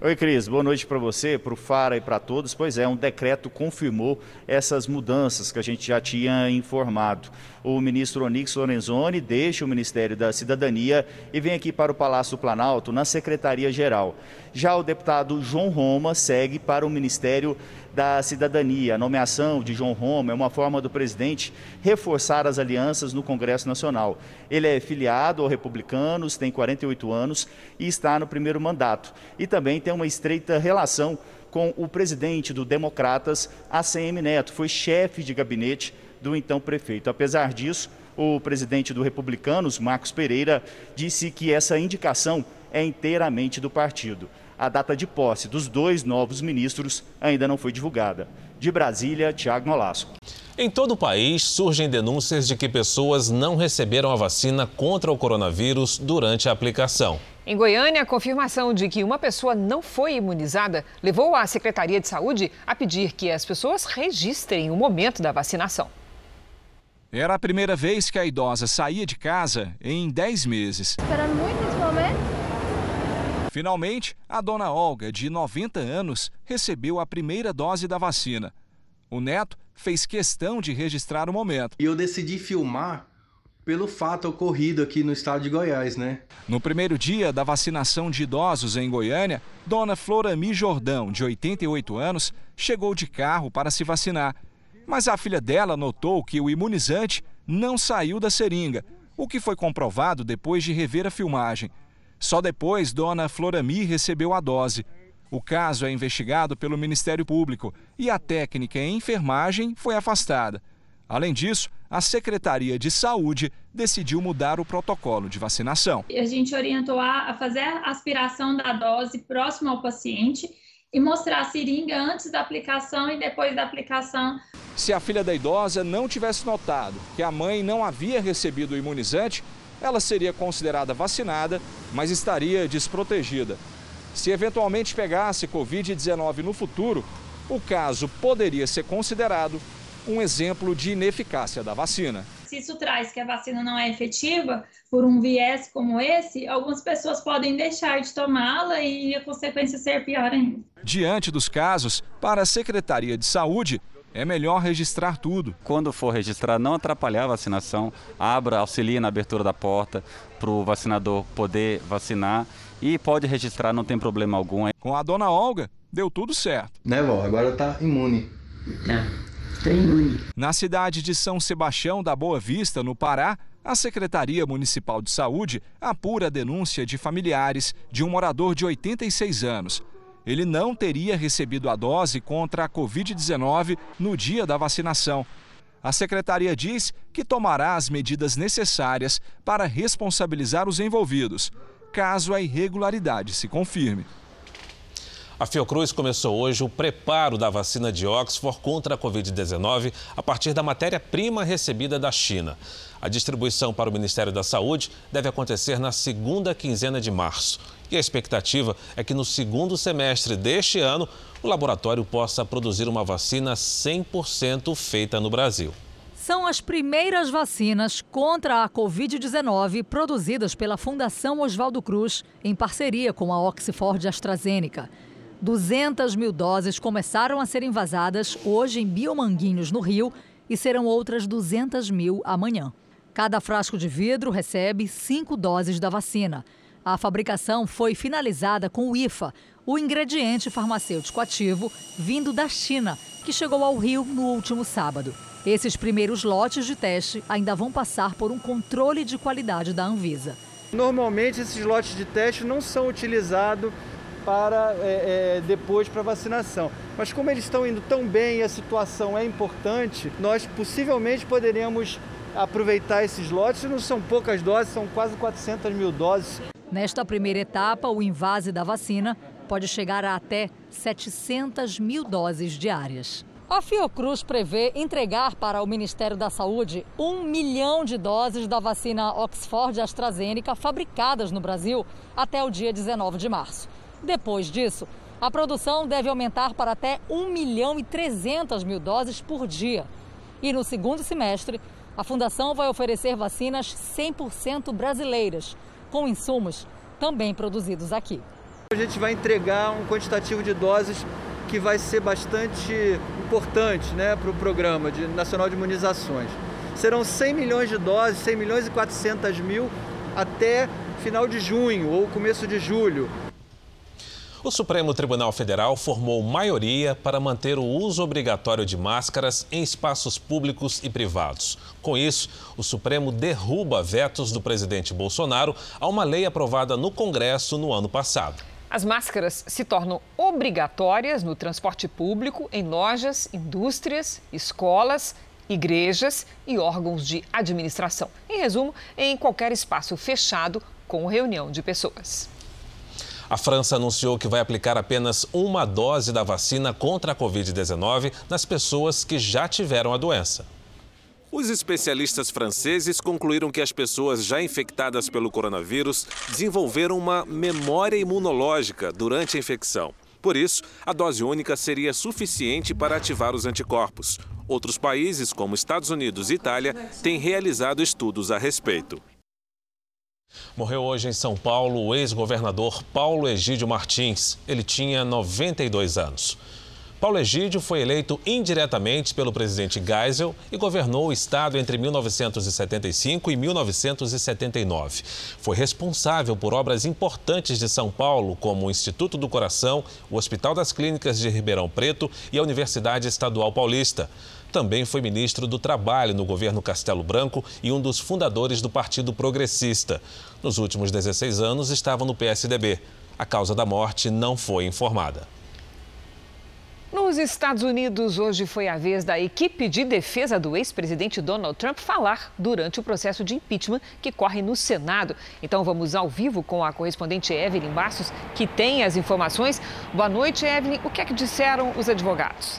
Oi, Cris. Boa noite para você, para o Fara e para todos. Pois é, um decreto confirmou essas mudanças que a gente já tinha informado. O ministro Onix Lorenzoni deixa o Ministério da Cidadania e vem aqui para o Palácio do Planalto, na Secretaria-Geral. Já o deputado João Roma segue para o Ministério da Cidadania. A nomeação de João Roma é uma forma do presidente reforçar as alianças no Congresso Nacional. Ele é filiado ao Republicanos, tem 48 anos e está no primeiro mandato. E também tem uma estreita relação com o presidente do Democratas, ACM Neto, foi chefe de gabinete do então prefeito. Apesar disso, o presidente do Republicanos, Marcos Pereira, disse que essa indicação é inteiramente do partido. A data de posse dos dois novos ministros ainda não foi divulgada. De Brasília, Tiago Nolasco. Em todo o país, surgem denúncias de que pessoas não receberam a vacina contra o coronavírus durante a aplicação. Em Goiânia, a confirmação de que uma pessoa não foi imunizada levou a Secretaria de Saúde a pedir que as pessoas registrem o momento da vacinação. Era a primeira vez que a idosa saía de casa em 10 meses. Esperando muito. Finalmente, a dona Olga, de 90 anos, recebeu a primeira dose da vacina. O neto fez questão de registrar o momento. E eu decidi filmar pelo fato ocorrido aqui no estado de Goiás, né? No primeiro dia da vacinação de idosos em Goiânia, dona Florami Jordão, de 88 anos, chegou de carro para se vacinar. Mas a filha dela notou que o imunizante não saiu da seringa, o que foi comprovado depois de rever a filmagem. Só depois, dona Florami recebeu a dose. O caso é investigado pelo Ministério Público e a técnica em enfermagem foi afastada. Além disso, a Secretaria de Saúde decidiu mudar o protocolo de vacinação. A gente orientou a fazer a aspiração da dose próximo ao paciente e mostrar a seringa antes da aplicação e depois da aplicação. Se a filha da idosa não tivesse notado que a mãe não havia recebido o imunizante, ela seria considerada vacinada, mas estaria desprotegida. Se eventualmente pegasse Covid-19 no futuro, o caso poderia ser considerado um exemplo de ineficácia da vacina. Se isso traz que a vacina não é efetiva, por um viés como esse, algumas pessoas podem deixar de tomá-la e a consequência ser pior ainda. Diante dos casos, para a Secretaria de Saúde, é melhor registrar tudo. Quando for registrar, não atrapalhar a vacinação, abra, auxilie na abertura da porta para o vacinador poder vacinar e pode registrar, não tem problema algum. Com a dona Olga, deu tudo certo. Né, vó? Agora tá imune. Tá, tô imune. Na cidade de São Sebastião da Boa Vista, no Pará, a Secretaria Municipal de Saúde apura a denúncia de familiares de um morador de 86 anos. Ele não teria recebido a dose contra a Covid-19 no dia da vacinação. A secretaria diz que tomará as medidas necessárias para responsabilizar os envolvidos, caso a irregularidade se confirme. A Fiocruz começou hoje o preparo da vacina de Oxford contra a Covid-19 a partir da matéria-prima recebida da China. A distribuição para o Ministério da Saúde deve acontecer na segunda quinzena de março. E a expectativa é que no segundo semestre deste ano, o laboratório possa produzir uma vacina 100% feita no Brasil. São as primeiras vacinas contra a Covid-19 produzidas pela Fundação Oswaldo Cruz, em parceria com a Oxford AstraZeneca. 200 mil doses começaram a ser envasadas hoje em Biomanguinhos, no Rio, e serão outras 200 mil amanhã. Cada frasco de vidro recebe cinco doses da vacina. A fabricação foi finalizada com o IFA, o ingrediente farmacêutico ativo vindo da China, que chegou ao Rio no último sábado. Esses primeiros lotes de teste ainda vão passar por um controle de qualidade da Anvisa. Normalmente, esses lotes de teste não são utilizados para é, é, depois para vacinação. Mas como eles estão indo tão bem e a situação é importante, nós possivelmente poderemos aproveitar esses lotes. Não são poucas doses, são quase 400 mil doses. Nesta primeira etapa, o invase da vacina pode chegar a até 700 mil doses diárias. A Fiocruz prevê entregar para o Ministério da Saúde um milhão de doses da vacina Oxford AstraZeneca fabricadas no Brasil até o dia 19 de março. Depois disso, a produção deve aumentar para até 1 milhão e 300 mil doses por dia. E no segundo semestre, a Fundação vai oferecer vacinas 100% brasileiras, com insumos também produzidos aqui. A gente vai entregar um quantitativo de doses que vai ser bastante importante né, para o programa de, nacional de imunizações. Serão 100 milhões de doses, 100 milhões e 400 mil até final de junho ou começo de julho. O Supremo Tribunal Federal formou maioria para manter o uso obrigatório de máscaras em espaços públicos e privados. Com isso, o Supremo derruba vetos do presidente Bolsonaro a uma lei aprovada no Congresso no ano passado. As máscaras se tornam obrigatórias no transporte público, em lojas, indústrias, escolas, igrejas e órgãos de administração. Em resumo, em qualquer espaço fechado com reunião de pessoas. A França anunciou que vai aplicar apenas uma dose da vacina contra a Covid-19 nas pessoas que já tiveram a doença. Os especialistas franceses concluíram que as pessoas já infectadas pelo coronavírus desenvolveram uma memória imunológica durante a infecção. Por isso, a dose única seria suficiente para ativar os anticorpos. Outros países, como Estados Unidos e Itália, têm realizado estudos a respeito. Morreu hoje em São Paulo o ex-governador Paulo Egídio Martins. Ele tinha 92 anos. Paulo Egídio foi eleito indiretamente pelo presidente Geisel e governou o estado entre 1975 e 1979. Foi responsável por obras importantes de São Paulo, como o Instituto do Coração, o Hospital das Clínicas de Ribeirão Preto e a Universidade Estadual Paulista. Também foi ministro do Trabalho no governo Castelo Branco e um dos fundadores do Partido Progressista. Nos últimos 16 anos estava no PSDB. A causa da morte não foi informada. Nos Estados Unidos, hoje foi a vez da equipe de defesa do ex-presidente Donald Trump falar durante o processo de impeachment que corre no Senado. Então vamos ao vivo com a correspondente Evelyn Bastos, que tem as informações. Boa noite, Evelyn. O que é que disseram os advogados?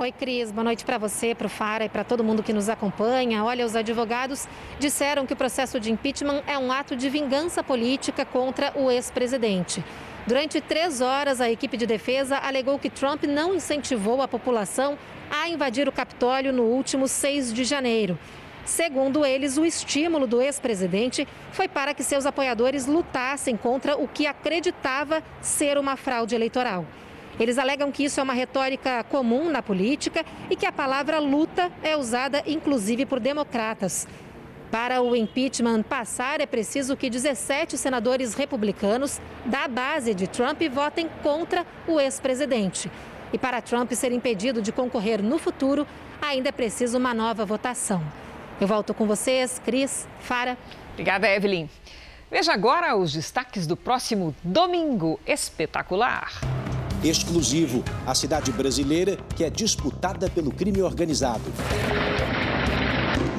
Oi, Cris. Boa noite para você, para o Fara e para todo mundo que nos acompanha. Olha, os advogados disseram que o processo de impeachment é um ato de vingança política contra o ex-presidente. Durante três horas, a equipe de defesa alegou que Trump não incentivou a população a invadir o Capitólio no último 6 de janeiro. Segundo eles, o estímulo do ex-presidente foi para que seus apoiadores lutassem contra o que acreditava ser uma fraude eleitoral. Eles alegam que isso é uma retórica comum na política e que a palavra luta é usada inclusive por democratas. Para o impeachment passar, é preciso que 17 senadores republicanos da base de Trump votem contra o ex-presidente. E para Trump ser impedido de concorrer no futuro, ainda é preciso uma nova votação. Eu volto com vocês, Cris, Fara. Obrigada, Evelyn. Veja agora os destaques do próximo Domingo Espetacular. Exclusivo, a cidade brasileira que é disputada pelo crime organizado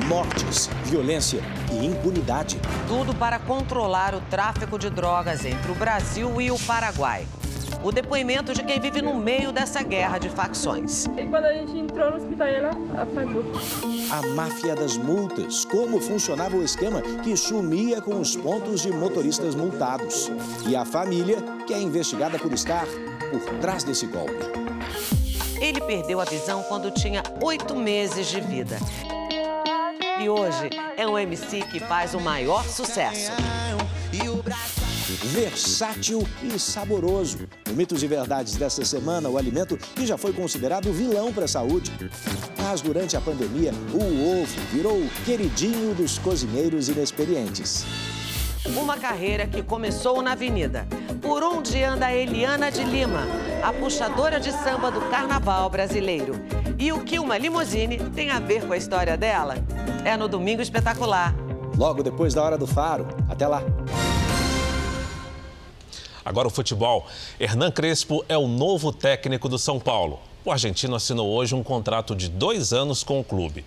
mortes, violência e impunidade. Tudo para controlar o tráfico de drogas entre o Brasil e o Paraguai. O depoimento de quem vive no meio dessa guerra de facções. E quando a gente entrou no hospital, ela apagou. A máfia das multas. Como funcionava o esquema que sumia com os pontos de motoristas multados. E a família, que é investigada por estar por trás desse golpe. Ele perdeu a visão quando tinha oito meses de vida e hoje é um MC que faz o maior sucesso. Versátil e saboroso. No Mitos e Verdades desta semana, o alimento que já foi considerado vilão para a saúde. Mas durante a pandemia, o ovo virou o queridinho dos cozinheiros inexperientes. Uma carreira que começou na Avenida. Por onde anda Eliana de Lima, a puxadora de samba do carnaval brasileiro. E o que uma limusine tem a ver com a história dela? É no Domingo Espetacular. Logo depois da hora do faro. Até lá. Agora o futebol. Hernan Crespo é o novo técnico do São Paulo. O argentino assinou hoje um contrato de dois anos com o clube.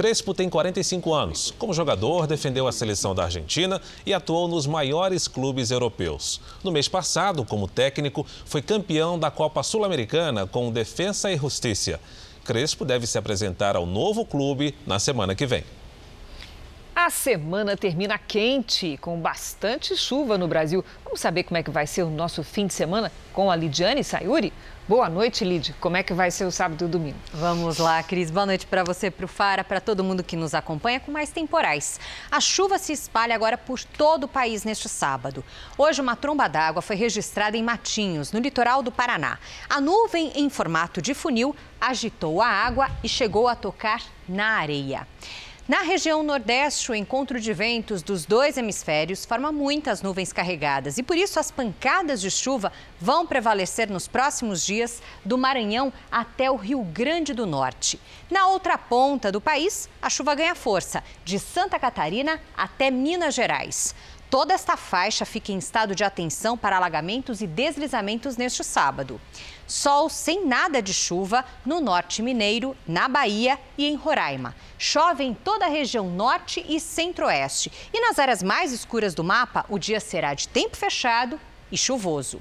Crespo tem 45 anos. Como jogador, defendeu a seleção da Argentina e atuou nos maiores clubes europeus. No mês passado, como técnico, foi campeão da Copa Sul-Americana com Defensa e Justiça. Crespo deve se apresentar ao novo clube na semana que vem. A semana termina quente, com bastante chuva no Brasil. Vamos saber como é que vai ser o nosso fim de semana com a Lidiane Sayuri? Boa noite, Lid. Como é que vai ser o sábado e o domingo? Vamos lá, Cris. Boa noite para você, para o Fara, para todo mundo que nos acompanha com mais temporais. A chuva se espalha agora por todo o país neste sábado. Hoje, uma tromba d'água foi registrada em Matinhos, no litoral do Paraná. A nuvem, em formato de funil, agitou a água e chegou a tocar na areia. Na região Nordeste, o encontro de ventos dos dois hemisférios forma muitas nuvens carregadas e por isso as pancadas de chuva vão prevalecer nos próximos dias do Maranhão até o Rio Grande do Norte. Na outra ponta do país, a chuva ganha força, de Santa Catarina até Minas Gerais. Toda esta faixa fica em estado de atenção para alagamentos e deslizamentos neste sábado. Sol sem nada de chuva no norte mineiro, na Bahia e em Roraima. Chove em toda a região norte e centro-oeste. E nas áreas mais escuras do mapa, o dia será de tempo fechado e chuvoso.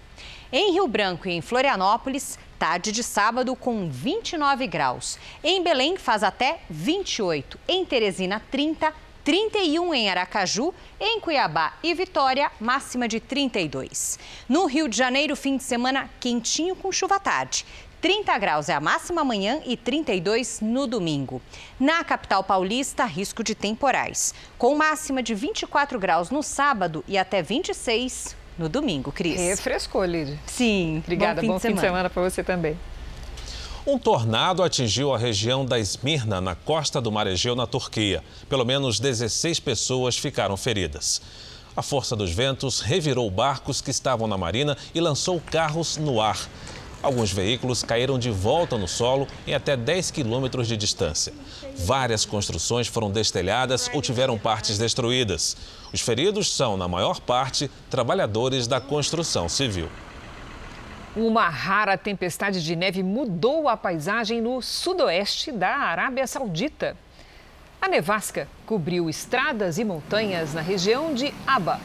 Em Rio Branco e em Florianópolis, tarde de sábado com 29 graus. Em Belém faz até 28. Em Teresina, 30 31 em Aracaju, em Cuiabá e Vitória, máxima de 32. No Rio de Janeiro, fim de semana quentinho com chuva à tarde. 30 graus é a máxima amanhã e 32 no domingo. Na capital paulista, risco de temporais, com máxima de 24 graus no sábado e até 26 no domingo, Cris. Refrescou, Lídia. Sim. Obrigada, bom fim, bom de, fim semana. de semana para você também. Um tornado atingiu a região da Esmirna, na costa do Mar Egeu, na Turquia. Pelo menos 16 pessoas ficaram feridas. A força dos ventos revirou barcos que estavam na marina e lançou carros no ar. Alguns veículos caíram de volta no solo em até 10 quilômetros de distância. Várias construções foram destelhadas ou tiveram partes destruídas. Os feridos são, na maior parte, trabalhadores da construção civil. Uma rara tempestade de neve mudou a paisagem no sudoeste da Arábia Saudita. A nevasca cobriu estradas e montanhas na região de Aba.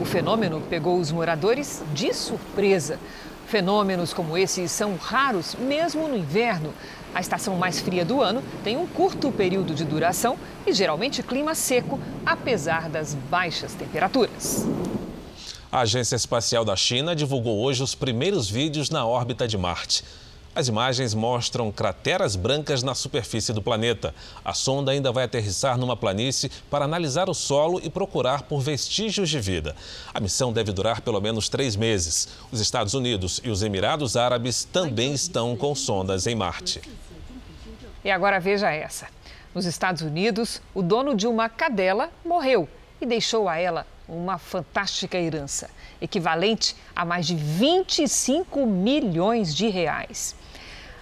O fenômeno pegou os moradores de surpresa. Fenômenos como esses são raros mesmo no inverno. A estação mais fria do ano tem um curto período de duração e geralmente clima seco, apesar das baixas temperaturas. A Agência Espacial da China divulgou hoje os primeiros vídeos na órbita de Marte. As imagens mostram crateras brancas na superfície do planeta. A sonda ainda vai aterrissar numa planície para analisar o solo e procurar por vestígios de vida. A missão deve durar pelo menos três meses. Os Estados Unidos e os Emirados Árabes também estão com sondas em Marte. E agora veja essa. Nos Estados Unidos, o dono de uma cadela morreu e deixou a ela uma fantástica herança, equivalente a mais de 25 milhões de reais.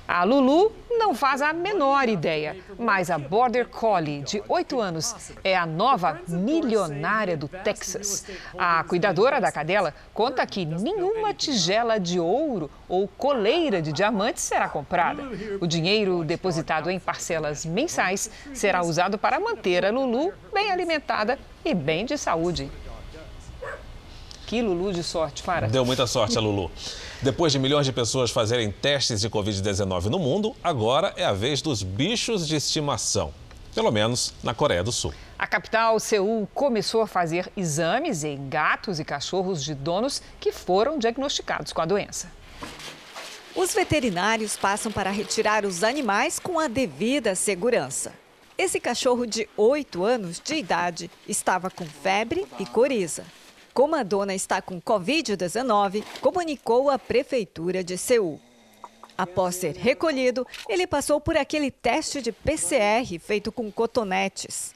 A Lulu não faz a menor ideia, mas a Border Collie, de 8 anos, é a nova milionária do Texas. A cuidadora da cadela conta que nenhuma tigela de ouro ou coleira de diamantes será comprada. O dinheiro depositado em parcelas mensais será usado para manter a Lulu bem alimentada e bem de saúde. Que Lulu de sorte, Fara. Deu muita sorte a Lulu. Depois de milhões de pessoas fazerem testes de Covid-19 no mundo, agora é a vez dos bichos de estimação. Pelo menos na Coreia do Sul. A capital, Seul, começou a fazer exames em gatos e cachorros de donos que foram diagnosticados com a doença. Os veterinários passam para retirar os animais com a devida segurança. Esse cachorro de 8 anos de idade estava com febre e coriza. Como a dona está com Covid-19, comunicou a Prefeitura de Seul. Após ser recolhido, ele passou por aquele teste de PCR feito com cotonetes.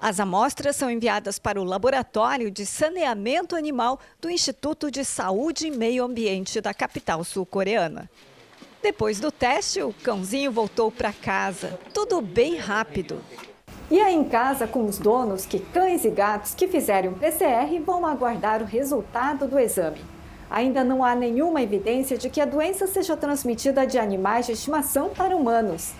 As amostras são enviadas para o Laboratório de Saneamento Animal do Instituto de Saúde e Meio Ambiente da capital sul-coreana. Depois do teste, o cãozinho voltou para casa. Tudo bem rápido. E aí em casa com os donos que cães e gatos que fizerem PCR vão aguardar o resultado do exame. Ainda não há nenhuma evidência de que a doença seja transmitida de animais de estimação para humanos.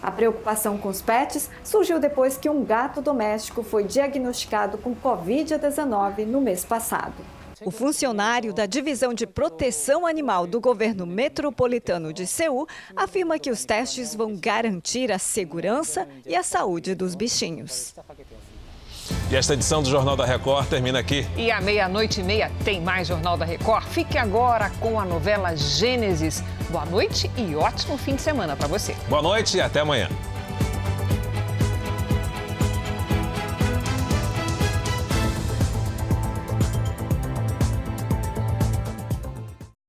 A preocupação com os pets surgiu depois que um gato doméstico foi diagnosticado com Covid-19 no mês passado. O funcionário da Divisão de Proteção Animal do governo metropolitano de Seul afirma que os testes vão garantir a segurança e a saúde dos bichinhos. E esta edição do Jornal da Record termina aqui. E à meia-noite e meia tem mais Jornal da Record. Fique agora com a novela Gênesis. Boa noite e ótimo fim de semana para você. Boa noite e até amanhã.